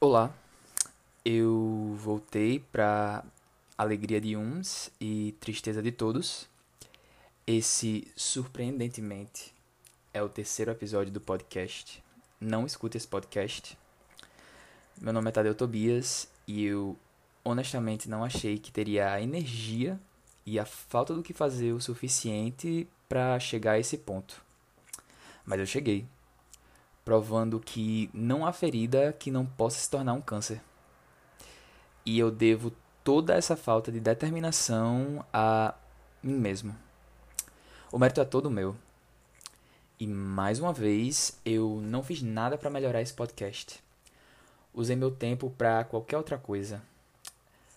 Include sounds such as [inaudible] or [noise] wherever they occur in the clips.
Olá, eu voltei para alegria de uns e tristeza de todos. Esse, surpreendentemente, é o terceiro episódio do podcast. Não escute esse podcast. Meu nome é Tadeu Tobias e eu honestamente não achei que teria a energia e a falta do que fazer o suficiente para chegar a esse ponto. Mas eu cheguei, provando que não há ferida que não possa se tornar um câncer. E eu devo toda essa falta de determinação a mim mesmo. O mérito é todo meu. E mais uma vez, eu não fiz nada para melhorar esse podcast. Usei meu tempo para qualquer outra coisa.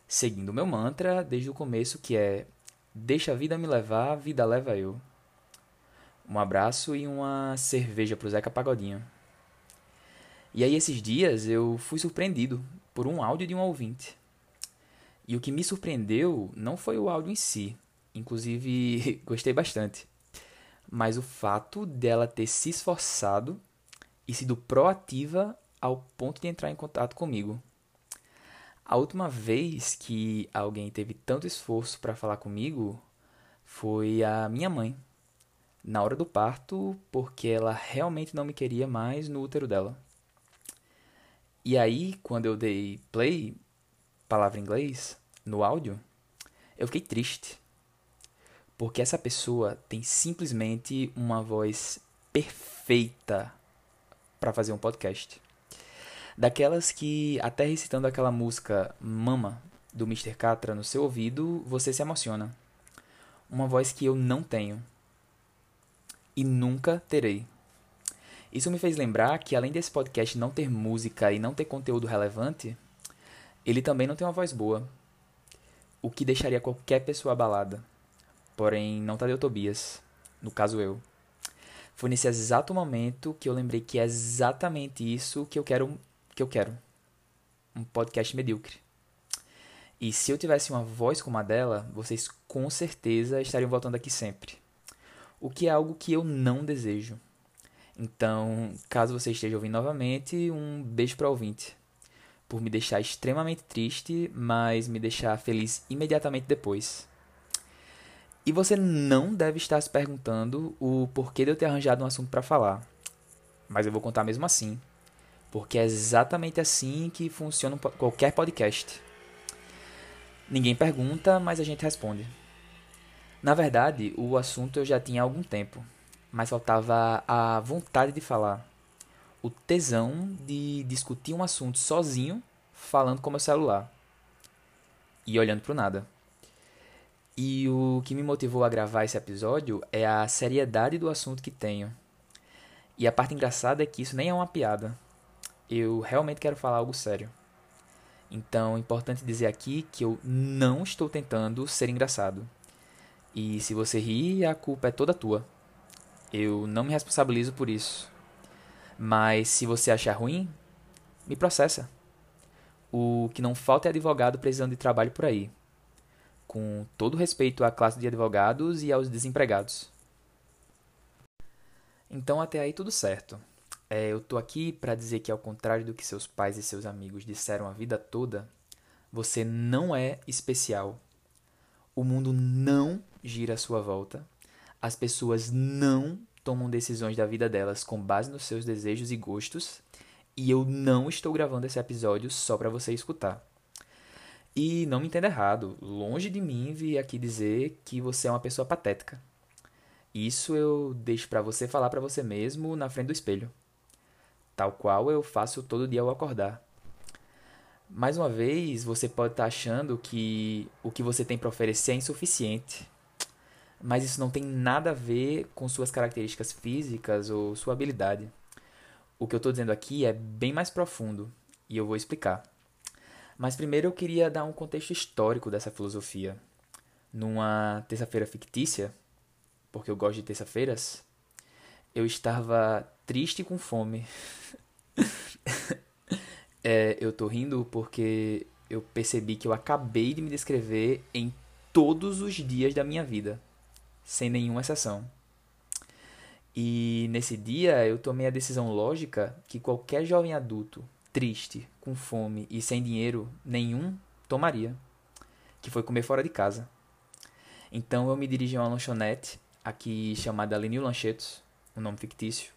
Seguindo meu mantra desde o começo, que é: Deixa a vida me levar, a vida leva eu. Um abraço e uma cerveja pro Zeca Pagodinho. E aí, esses dias, eu fui surpreendido por um áudio de um ouvinte. E o que me surpreendeu não foi o áudio em si, inclusive [laughs] gostei bastante, mas o fato dela ter se esforçado e sido proativa ao ponto de entrar em contato comigo. A última vez que alguém teve tanto esforço para falar comigo foi a minha mãe, na hora do parto, porque ela realmente não me queria mais no útero dela. E aí, quando eu dei play, palavra em inglês, no áudio, eu fiquei triste. Porque essa pessoa tem simplesmente uma voz perfeita para fazer um podcast. Daquelas que, até recitando aquela música Mama do Mr. Catra no seu ouvido, você se emociona. Uma voz que eu não tenho. E nunca terei. Isso me fez lembrar que, além desse podcast não ter música e não ter conteúdo relevante, ele também não tem uma voz boa. O que deixaria qualquer pessoa abalada. Porém, não Tadeu Tobias. No caso, eu. Foi nesse exato momento que eu lembrei que é exatamente isso que eu quero. Que eu quero. Um podcast medíocre. E se eu tivesse uma voz como a dela, vocês com certeza estariam voltando aqui sempre. O que é algo que eu não desejo. Então, caso você esteja ouvindo novamente, um beijo para o ouvinte. Por me deixar extremamente triste, mas me deixar feliz imediatamente depois. E você não deve estar se perguntando o porquê de eu ter arranjado um assunto para falar. Mas eu vou contar mesmo assim. Porque é exatamente assim que funciona qualquer podcast. Ninguém pergunta, mas a gente responde. Na verdade, o assunto eu já tinha há algum tempo mas faltava a vontade de falar, o tesão de discutir um assunto sozinho, falando com meu celular e olhando para o nada. E o que me motivou a gravar esse episódio é a seriedade do assunto que tenho. E a parte engraçada é que isso nem é uma piada. Eu realmente quero falar algo sério. Então, é importante dizer aqui que eu não estou tentando ser engraçado. E se você rir, a culpa é toda tua. Eu não me responsabilizo por isso. Mas se você achar ruim, me processa. O que não falta é advogado precisando de trabalho por aí. Com todo respeito à classe de advogados e aos desempregados. Então até aí tudo certo. É, eu tô aqui para dizer que ao contrário do que seus pais e seus amigos disseram a vida toda, você não é especial. O mundo não gira à sua volta as pessoas não tomam decisões da vida delas com base nos seus desejos e gostos, e eu não estou gravando esse episódio só para você escutar. E não me entenda errado, longe de mim vir aqui dizer que você é uma pessoa patética. Isso eu deixo para você falar para você mesmo na frente do espelho. Tal qual eu faço todo dia ao acordar. Mais uma vez, você pode estar tá achando que o que você tem para oferecer é insuficiente mas isso não tem nada a ver com suas características físicas ou sua habilidade. O que eu estou dizendo aqui é bem mais profundo e eu vou explicar. Mas primeiro eu queria dar um contexto histórico dessa filosofia. Numa terça-feira fictícia, porque eu gosto de terça-feiras, eu estava triste e com fome. [laughs] é, eu tô rindo porque eu percebi que eu acabei de me descrever em todos os dias da minha vida sem nenhuma exceção. E nesse dia eu tomei a decisão lógica que qualquer jovem adulto triste, com fome e sem dinheiro nenhum tomaria, que foi comer fora de casa. Então eu me dirigi a uma lanchonete, aqui chamada Lenil Lanchetos, um nome fictício.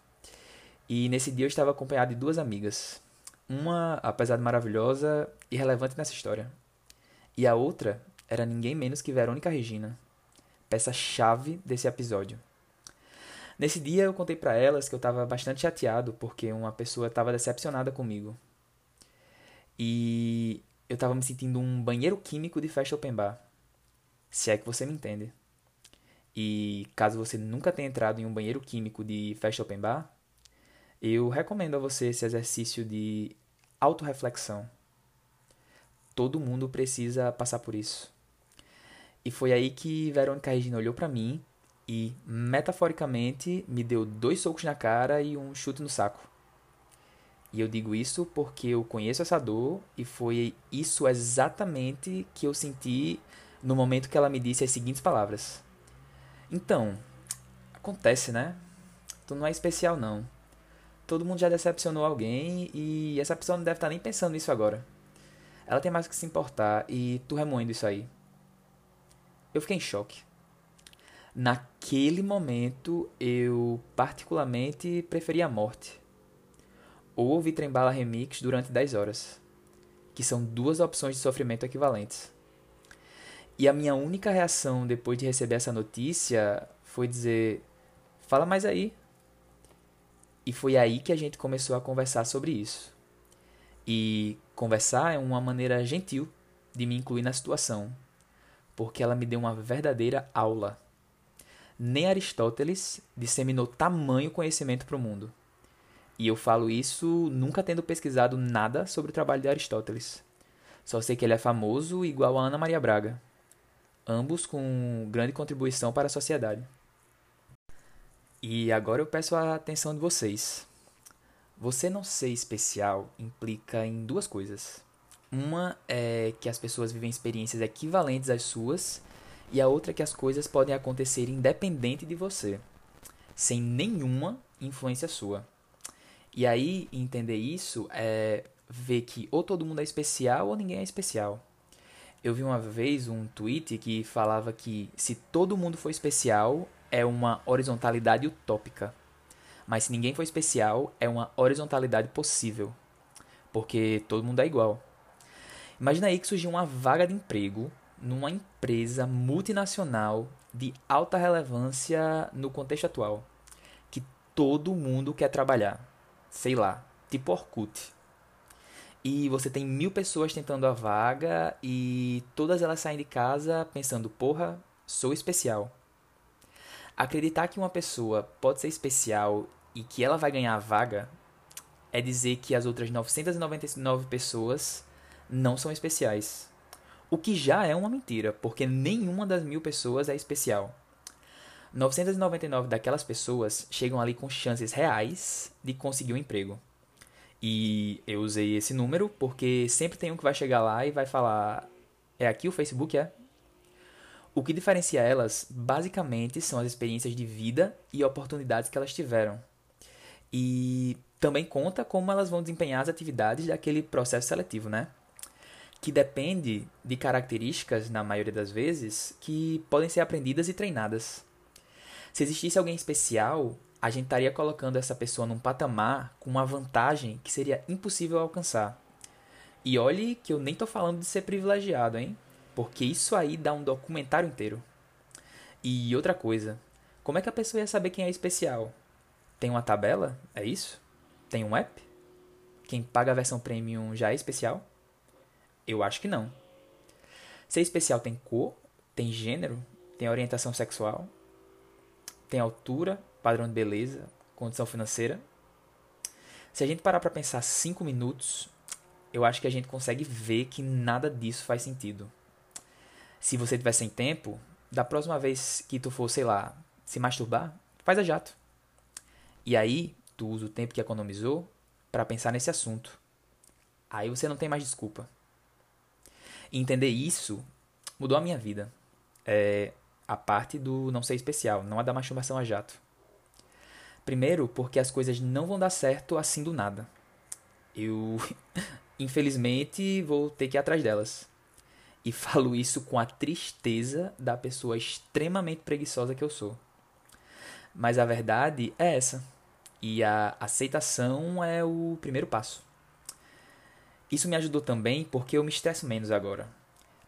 E nesse dia eu estava acompanhado de duas amigas. Uma, apesar de maravilhosa, irrelevante nessa história. E a outra era ninguém menos que Verônica Regina, peça-chave desse episódio. Nesse dia eu contei para elas que eu estava bastante chateado porque uma pessoa estava decepcionada comigo. E eu estava me sentindo um banheiro químico de festa open bar. Se é que você me entende. E caso você nunca tenha entrado em um banheiro químico de festa open bar, eu recomendo a você esse exercício de autorreflexão. Todo mundo precisa passar por isso. E foi aí que Verônica Regina olhou para mim e, metaforicamente, me deu dois socos na cara e um chute no saco. E eu digo isso porque eu conheço essa dor e foi isso exatamente que eu senti no momento que ela me disse as seguintes palavras: Então, acontece, né? Tu não é especial, não. Todo mundo já decepcionou alguém e essa pessoa não deve estar nem pensando nisso agora. Ela tem mais que se importar e tu remoendo isso aí. Eu fiquei em choque. Naquele momento, eu particularmente preferi a morte. Ou ouvir Trembala Remix durante 10 horas, que são duas opções de sofrimento equivalentes. E a minha única reação depois de receber essa notícia foi dizer: fala mais aí. E foi aí que a gente começou a conversar sobre isso. E conversar é uma maneira gentil de me incluir na situação, porque ela me deu uma verdadeira aula. Nem Aristóteles disseminou tamanho conhecimento para o mundo. E eu falo isso nunca tendo pesquisado nada sobre o trabalho de Aristóteles. Só sei que ele é famoso igual a Ana Maria Braga ambos com grande contribuição para a sociedade. E agora eu peço a atenção de vocês. Você não ser especial implica em duas coisas. Uma é que as pessoas vivem experiências equivalentes às suas, e a outra é que as coisas podem acontecer independente de você, sem nenhuma influência sua. E aí, entender isso é ver que ou todo mundo é especial ou ninguém é especial. Eu vi uma vez um tweet que falava que se todo mundo for especial, é uma horizontalidade utópica. Mas se ninguém for especial, é uma horizontalidade possível. Porque todo mundo é igual. Imagina aí que surgiu uma vaga de emprego numa empresa multinacional de alta relevância no contexto atual. Que todo mundo quer trabalhar. Sei lá, tipo Orkut e você tem mil pessoas tentando a vaga e todas elas saem de casa pensando, porra, sou especial. Acreditar que uma pessoa pode ser especial e que ela vai ganhar a vaga é dizer que as outras 999 pessoas não são especiais. O que já é uma mentira, porque nenhuma das mil pessoas é especial. 999 daquelas pessoas chegam ali com chances reais de conseguir um emprego. E eu usei esse número porque sempre tem um que vai chegar lá e vai falar: é aqui o Facebook? É? O que diferencia elas, basicamente, são as experiências de vida e oportunidades que elas tiveram. E também conta como elas vão desempenhar as atividades daquele processo seletivo, né? Que depende de características, na maioria das vezes, que podem ser aprendidas e treinadas. Se existisse alguém especial, a gente estaria colocando essa pessoa num patamar com uma vantagem que seria impossível alcançar. E olhe que eu nem estou falando de ser privilegiado, hein? Porque isso aí dá um documentário inteiro. E outra coisa, como é que a pessoa ia saber quem é especial? Tem uma tabela? É isso? Tem um app? Quem paga a versão premium já é especial? Eu acho que não. Ser especial tem cor, tem gênero, tem orientação sexual, tem altura, padrão de beleza, condição financeira. Se a gente parar para pensar cinco minutos, eu acho que a gente consegue ver que nada disso faz sentido. Se você tiver sem tempo, da próxima vez que tu for, sei lá, se masturbar, faz a jato. E aí, tu usa o tempo que economizou para pensar nesse assunto. Aí você não tem mais desculpa. Entender isso mudou a minha vida. É a parte do não ser especial, não a da masturbação a jato. Primeiro, porque as coisas não vão dar certo assim do nada. Eu, [laughs] infelizmente, vou ter que ir atrás delas. E falo isso com a tristeza da pessoa extremamente preguiçosa que eu sou. Mas a verdade é essa. E a aceitação é o primeiro passo. Isso me ajudou também porque eu me estresso menos agora.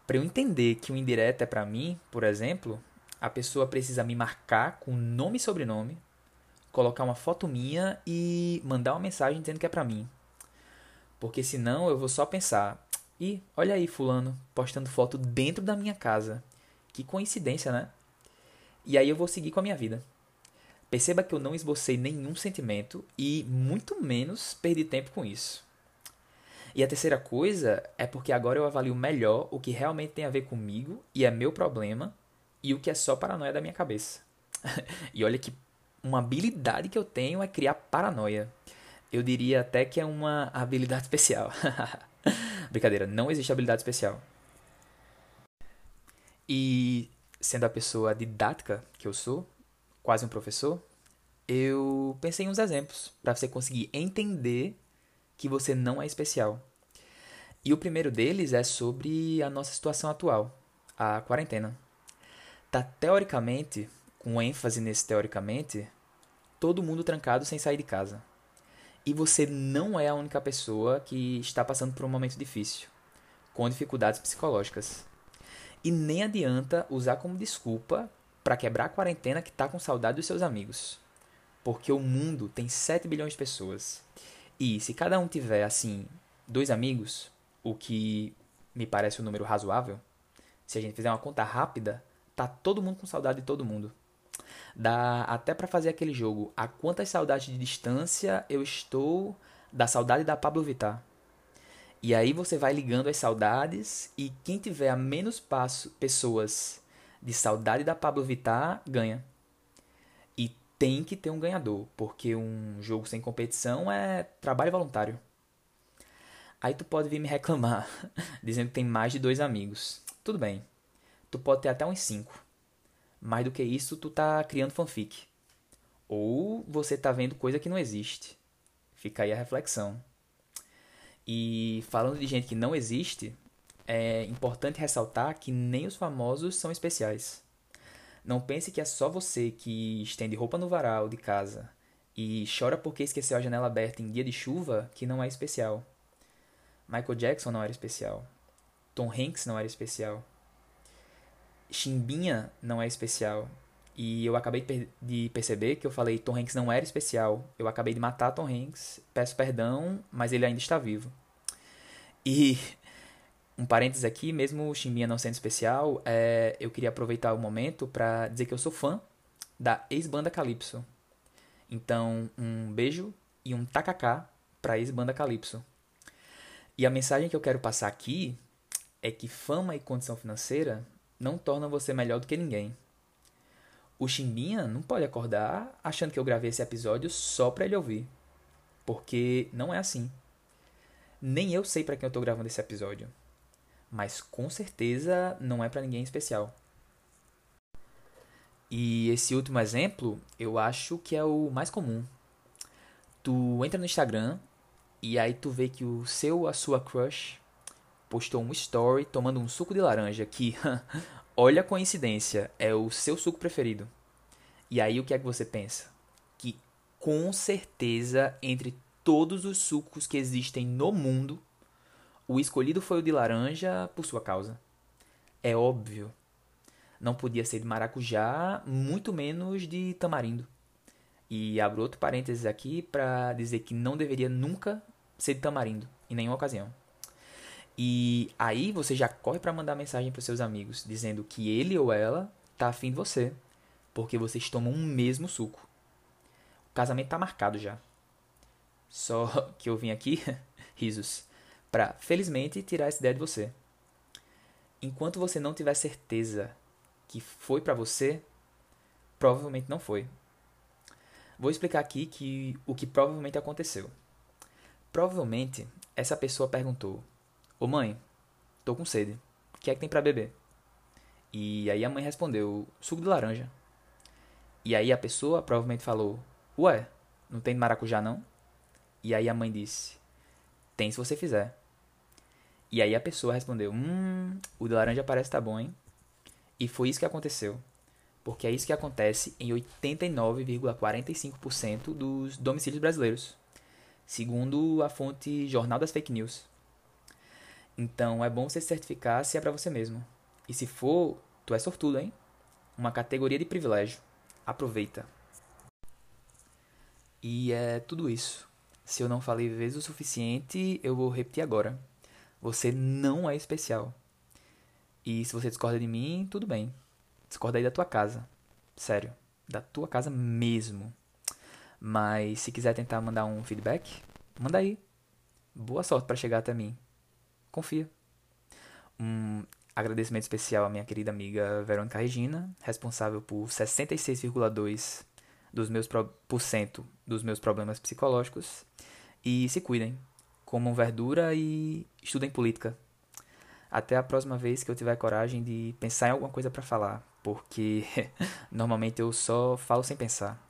Para eu entender que o indireto é para mim, por exemplo, a pessoa precisa me marcar com nome e sobrenome, colocar uma foto minha e mandar uma mensagem dizendo que é para mim. Porque senão eu vou só pensar, e olha aí fulano postando foto dentro da minha casa. Que coincidência, né? E aí eu vou seguir com a minha vida. Perceba que eu não esbocei nenhum sentimento e muito menos perdi tempo com isso. E a terceira coisa é porque agora eu avalio melhor o que realmente tem a ver comigo e é meu problema e o que é só paranoia da minha cabeça. [laughs] e olha que uma habilidade que eu tenho é criar paranoia. Eu diria até que é uma habilidade especial. [laughs] Brincadeira, não existe habilidade especial. E sendo a pessoa didática que eu sou, quase um professor, eu pensei em uns exemplos para você conseguir entender que você não é especial. E o primeiro deles é sobre a nossa situação atual, a quarentena. Tá teoricamente, com ênfase nesse teoricamente, todo mundo trancado sem sair de casa. E você não é a única pessoa que está passando por um momento difícil, com dificuldades psicológicas. E nem adianta usar como desculpa para quebrar a quarentena que está com saudade dos seus amigos. Porque o mundo tem 7 bilhões de pessoas. E se cada um tiver, assim, dois amigos, o que me parece um número razoável, se a gente fizer uma conta rápida, tá todo mundo com saudade de todo mundo. Dá até para fazer aquele jogo. A quantas saudades de distância eu estou da saudade da Pablo Vittar. E aí você vai ligando as saudades e quem tiver a menos passo, pessoas de saudade da Pablo Vittar ganha. Tem que ter um ganhador, porque um jogo sem competição é trabalho voluntário. Aí tu pode vir me reclamar, [laughs] dizendo que tem mais de dois amigos. Tudo bem. Tu pode ter até uns cinco. Mais do que isso, tu tá criando fanfic. Ou você tá vendo coisa que não existe. Fica aí a reflexão. E falando de gente que não existe, é importante ressaltar que nem os famosos são especiais. Não pense que é só você que estende roupa no varal de casa e chora porque esqueceu a janela aberta em dia de chuva que não é especial. Michael Jackson não era especial. Tom Hanks não era especial. Chimbinha não é especial. E eu acabei de perceber que eu falei Tom Hanks não era especial. Eu acabei de matar Tom Hanks. Peço perdão, mas ele ainda está vivo. E um parênteses aqui, mesmo o Chimbinha não sendo especial, é, eu queria aproveitar o momento para dizer que eu sou fã da ex-banda Calypso. Então, um beijo e um tacacá para ex-banda Calypso. E a mensagem que eu quero passar aqui é que fama e condição financeira não torna você melhor do que ninguém. O Chimbinha não pode acordar achando que eu gravei esse episódio só para ele ouvir. Porque não é assim. Nem eu sei para quem eu tô gravando esse episódio. Mas com certeza não é para ninguém especial. E esse último exemplo, eu acho que é o mais comum. Tu entra no Instagram e aí tu vê que o seu a sua crush postou um story tomando um suco de laranja que, [laughs] olha a coincidência, é o seu suco preferido. E aí o que é que você pensa? Que com certeza entre todos os sucos que existem no mundo, o escolhido foi o de laranja por sua causa. É óbvio. Não podia ser de maracujá, muito menos de tamarindo. E abro outro parênteses aqui para dizer que não deveria nunca ser de tamarindo, em nenhuma ocasião. E aí você já corre para mandar mensagem para seus amigos dizendo que ele ou ela tá afim de você, porque vocês tomam um mesmo suco. O casamento tá marcado já. Só [laughs] que eu vim aqui, [laughs] risos, para felizmente tirar essa ideia de você. Enquanto você não tiver certeza que foi para você, provavelmente não foi. Vou explicar aqui que o que provavelmente aconteceu. Provavelmente essa pessoa perguntou: Ô mãe, tô com sede. O que é que tem para beber? E aí a mãe respondeu: suco de laranja. E aí a pessoa provavelmente falou: Ué, não tem maracujá não? E aí a mãe disse: Tem se você fizer. E aí a pessoa respondeu: Hum, o de laranja parece tá bom, hein? E foi isso que aconteceu. Porque é isso que acontece em 89,45% dos domicílios brasileiros, segundo a fonte Jornal das Fake News. Então é bom você certificar se é para você mesmo. E se for, tu é sortudo, hein? Uma categoria de privilégio. Aproveita. E é tudo isso. Se eu não falei vezes o suficiente, eu vou repetir agora. Você não é especial. E se você discorda de mim, tudo bem. Discorda aí da tua casa. Sério. Da tua casa mesmo. Mas se quiser tentar mandar um feedback, manda aí. Boa sorte para chegar até mim. Confia. Um agradecimento especial à minha querida amiga Verônica Regina, responsável por 66,2% dos meus, por cento dos meus problemas psicológicos. E se cuidem. Comam verdura e estudem política. Até a próxima vez que eu tiver coragem de pensar em alguma coisa para falar, porque [laughs] normalmente eu só falo sem pensar.